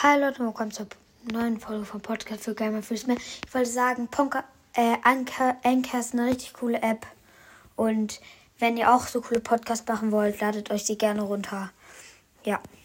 Hi Leute, willkommen zur neuen Folge vom Podcast für Gamer Fürs mehr. Ich wollte sagen, Ponka, äh, Anker, Anker ist eine richtig coole App. Und wenn ihr auch so coole Podcasts machen wollt, ladet euch die gerne runter. Ja.